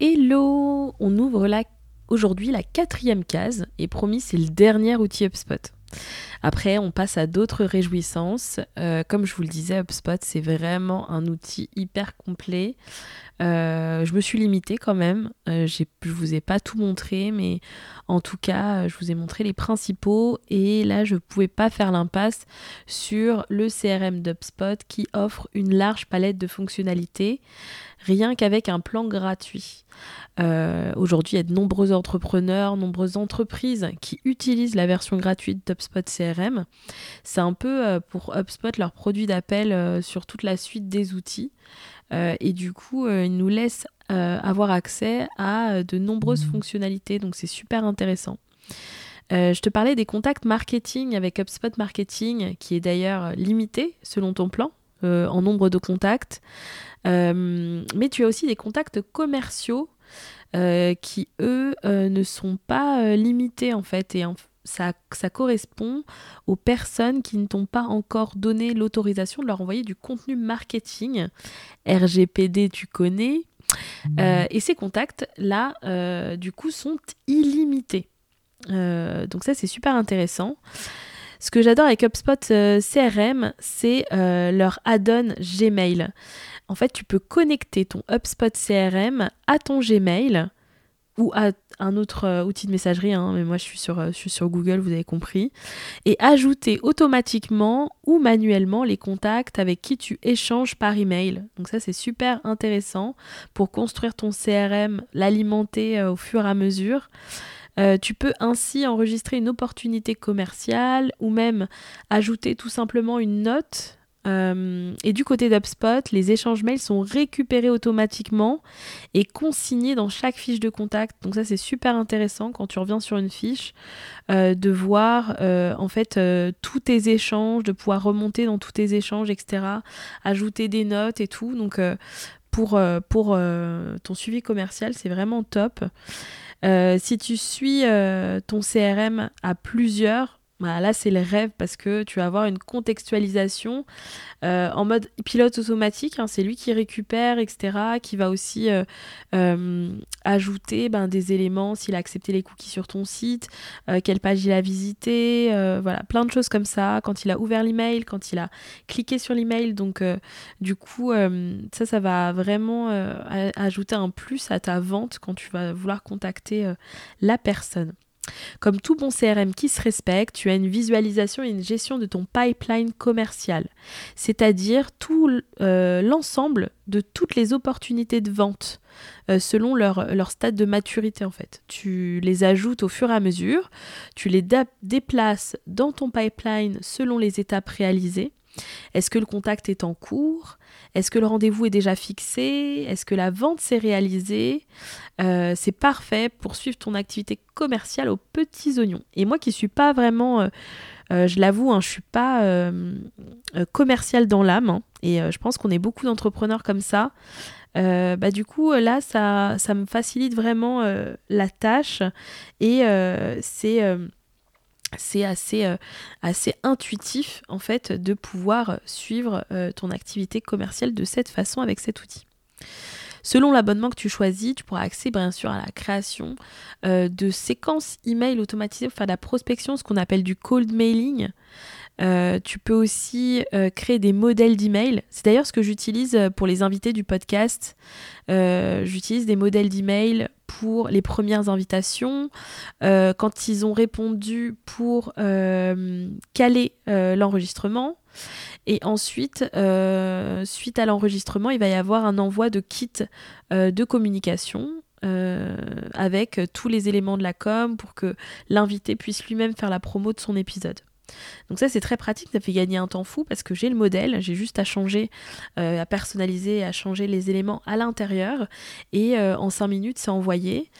Hello On ouvre la... aujourd'hui la quatrième case et promis c'est le dernier outil HubSpot. Après, on passe à d'autres réjouissances. Euh, comme je vous le disais, HubSpot, c'est vraiment un outil hyper complet. Euh, je me suis limitée quand même. Euh, je ne vous ai pas tout montré, mais en tout cas, je vous ai montré les principaux. Et là, je ne pouvais pas faire l'impasse sur le CRM d'HubSpot qui offre une large palette de fonctionnalités, rien qu'avec un plan gratuit. Aujourd'hui, il y a de nombreux entrepreneurs, nombreuses entreprises qui utilisent la version gratuite d'HubSpot CRM. C'est un peu pour HubSpot leur produit d'appel sur toute la suite des outils. Euh, et du coup, euh, il nous laisse euh, avoir accès à de nombreuses fonctionnalités. Donc c'est super intéressant. je te parlais des contacts marketing avec HubSpot Marketing, qui est d'ailleurs limité selon ton plan en nombre de contacts. mais tu as aussi des contacts commerciaux qui, eux, ne sont pas limités en fait. Et ça, correspond aux personnes qui ne t'ont pas encore donné l'autorisation de leur envoyer du contenu marketing. RGPD, tu connais. Mmh. Euh, et ces contacts-là, euh, du coup, sont illimités. Euh, donc ça, c'est super intéressant. Ce que j'adore avec HubSpot CRM, c'est leur add-on Gmail. En fait, tu peux connecter ton HubSpot CRM à ton Gmail ou à un autre euh, outil de messagerie, hein, mais moi je suis, sur, euh, sur Google, vous avez compris, et ajouter automatiquement ou manuellement les contacts avec qui tu échanges par email. Donc ça c'est super intéressant pour construire ton CRM, l'alimenter euh, au fur et à mesure. tu peux ainsi enregistrer une opportunité commerciale ou même ajouter tout simplement une note euh, et du côté d'UpSpot, les échanges mails sont récupérés automatiquement et consignés dans chaque fiche de contact. Donc ça c'est super intéressant quand tu reviens sur une fiche euh, de voir euh, en fait tous tes échanges, de pouvoir remonter dans tous tes échanges, etc. Ajouter des notes et tout. Donc pour, pour ton suivi commercial, c'est vraiment top. si tu suis ton CRM à plusieurs, bah, là, c'est le rêve parce que tu vas avoir une contextualisation euh, en mode pilote automatique. Hein, c'est lui qui récupère, etc. Qui va aussi euh, euh, ajouter ben, des éléments s'il a accepté les cookies sur ton site, quelle page il a visité, voilà, plein de choses comme ça. Quand il a ouvert l'email, quand il a cliqué sur l'email. Donc, du coup, ça, ça va vraiment ajouter un plus à ta vente quand tu vas vouloir contacter la personne. Comme tout bon CRM qui se respecte, tu as une visualisation et une gestion de ton pipeline commercial, c'est-à-dire tout euh, l'ensemble de toutes les opportunités de vente euh, selon leur, leur, stade de maturité en fait. Tu les ajoutes au fur et à mesure, tu les déplaces dans ton pipeline selon les étapes réalisées est-ce que le contact est en cours? Est-ce que le rendez-vous est déjà fixé? Est-ce que la vente s'est réalisée? Euh, C'est parfait pour suivre ton activité commerciale aux petits oignons. Et moi qui suis pas vraiment, euh, euh, je l'avoue, hein, je suis pas commercial dans l'âme, hein, et je pense qu'on est beaucoup d'entrepreneurs comme ça. bah du coup là ça, ça me facilite vraiment la tâche et c'est c'est assez, euh, assez intuitif en fait de pouvoir suivre euh, ton activité commerciale de cette façon avec cet outil. Selon l'abonnement que tu choisis, tu pourras accéder bien sûr à la création euh, de séquences email automatisées pour faire de la prospection, ce qu'on appelle du cold mailing. Tu peux aussi créer des modèles d'email. C'est d'ailleurs ce que j'utilise pour les invités du podcast. j'utilise des modèles d'email pour les premières invitations, euh, quand ils ont répondu pour euh, caler euh, l'enregistrement. Et ensuite, suite à l'enregistrement, il va y avoir un envoi de kit de communication avec tous les éléments de la com pour que l'invité puisse lui-même faire la promo de son épisode. Donc ça c'est très pratique, ça fait gagner un temps fou parce que j'ai le modèle, j'ai juste à changer, euh, à personnaliser, à changer les éléments à l'intérieur et euh, en 5 minutes c'est envoyé.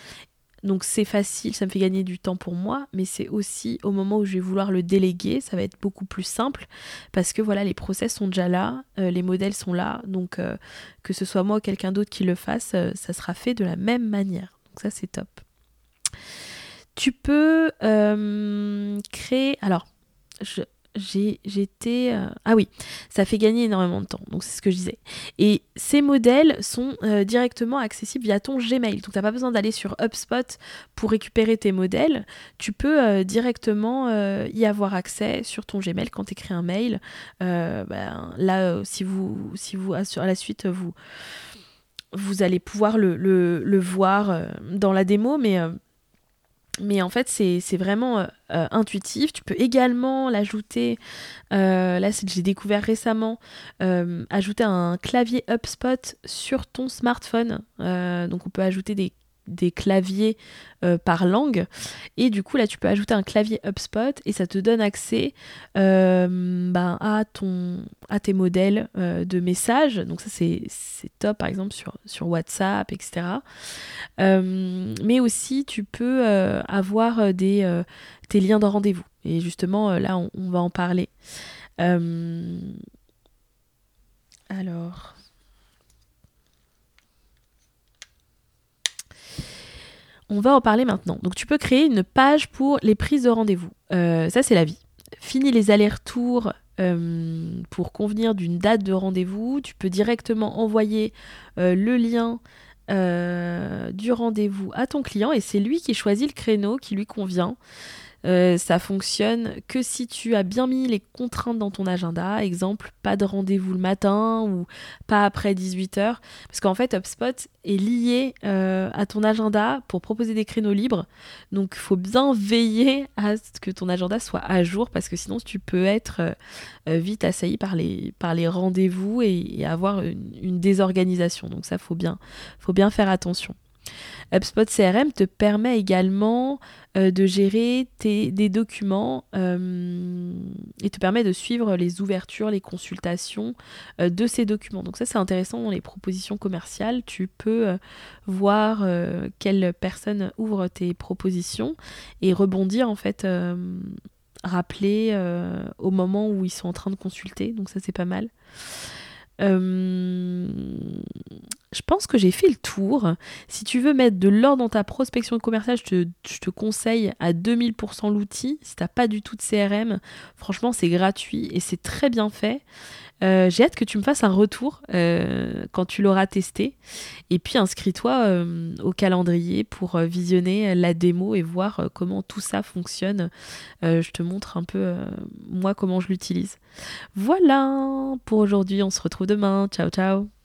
Donc c'est facile, ça me fait gagner du temps pour moi, mais c'est aussi au moment où je vais vouloir le déléguer, ça va être beaucoup plus simple parce que voilà, les process sont déjà là, euh, les modèles sont là, donc que ce soit moi ou quelqu'un d'autre qui le fasse, ça sera fait de la même manière. Donc ça c'est top. Tu peux créer, alors j'étais... Euh, ah oui, ça fait gagner énormément de temps, donc c'est ce que je disais. Et ces modèles sont euh, directement accessibles via ton Gmail. Donc tu n'as pas besoin d'aller sur HubSpot pour récupérer tes modèles. Tu peux euh, directement y avoir accès sur ton Gmail quand tu écris un mail. Ben, là, si vous, si vous, à la suite, vous, vous allez pouvoir le, le voir dans la démo, mais mais en fait, c'est vraiment euh, euh, intuitif. Tu peux également l'ajouter, euh, là j'ai découvert récemment, ajouter un clavier HubSpot sur ton smartphone. donc on peut ajouter des des claviers euh, par langue. Et du coup, là, tu peux ajouter un clavier HubSpot et ça te donne accès euh, ben, à, ton, à tes modèles euh, de messages. Donc ça, c'est top, par exemple, sur, WhatsApp, etc. mais aussi, tu peux avoir des, tes liens de rendez-vous. Et justement, là, on, va en parler. alors... On va en parler maintenant. Donc tu peux créer une page pour les prises de rendez-vous. Euh, ça c'est la vie. Fini les allers-retours euh, pour convenir d'une date de rendez-vous. Tu peux directement envoyer euh, le lien du rendez-vous à ton client et c'est lui qui choisit le créneau qui lui convient. Euh, ça fonctionne que si tu as bien mis les contraintes dans ton agenda. Exemple, pas de rendez-vous le matin ou pas après 18h. Parce qu'en fait, HubSpot est lié euh, à ton agenda pour proposer des créneaux libres. Donc, il faut bien veiller à ce que ton agenda soit à jour parce que sinon, tu peux être euh, vite assailli par les, rendez-vous et, avoir une, désorganisation. Donc, ça, faut faut bien faire attention. HubSpot CRM te permet également euh, de gérer des documents euh, et te permet de suivre les ouvertures, les consultations euh, de ces documents. Donc ça c'est intéressant dans les propositions commerciales. Tu peux voir quelle personne ouvre tes propositions et rebondir en fait rappeler au moment où ils sont en train de consulter. Donc ça c'est pas mal. Je pense que j'ai fait le tour. Si tu veux mettre de l'ordre dans ta prospection commerciale, je te, je te conseille à 2000% l'outil. Si t'as pas du tout de CRM, franchement, c'est gratuit et c'est très bien fait. Euh, j'ai hâte que tu me fasses un retour euh, quand tu l'auras testé. Et puis inscris-toi euh, au calendrier pour visionner la démo et voir comment tout ça fonctionne. je te montre un peu moi comment je l'utilise. Voilà pour aujourd'hui, on se retrouve demain. Ciao ciao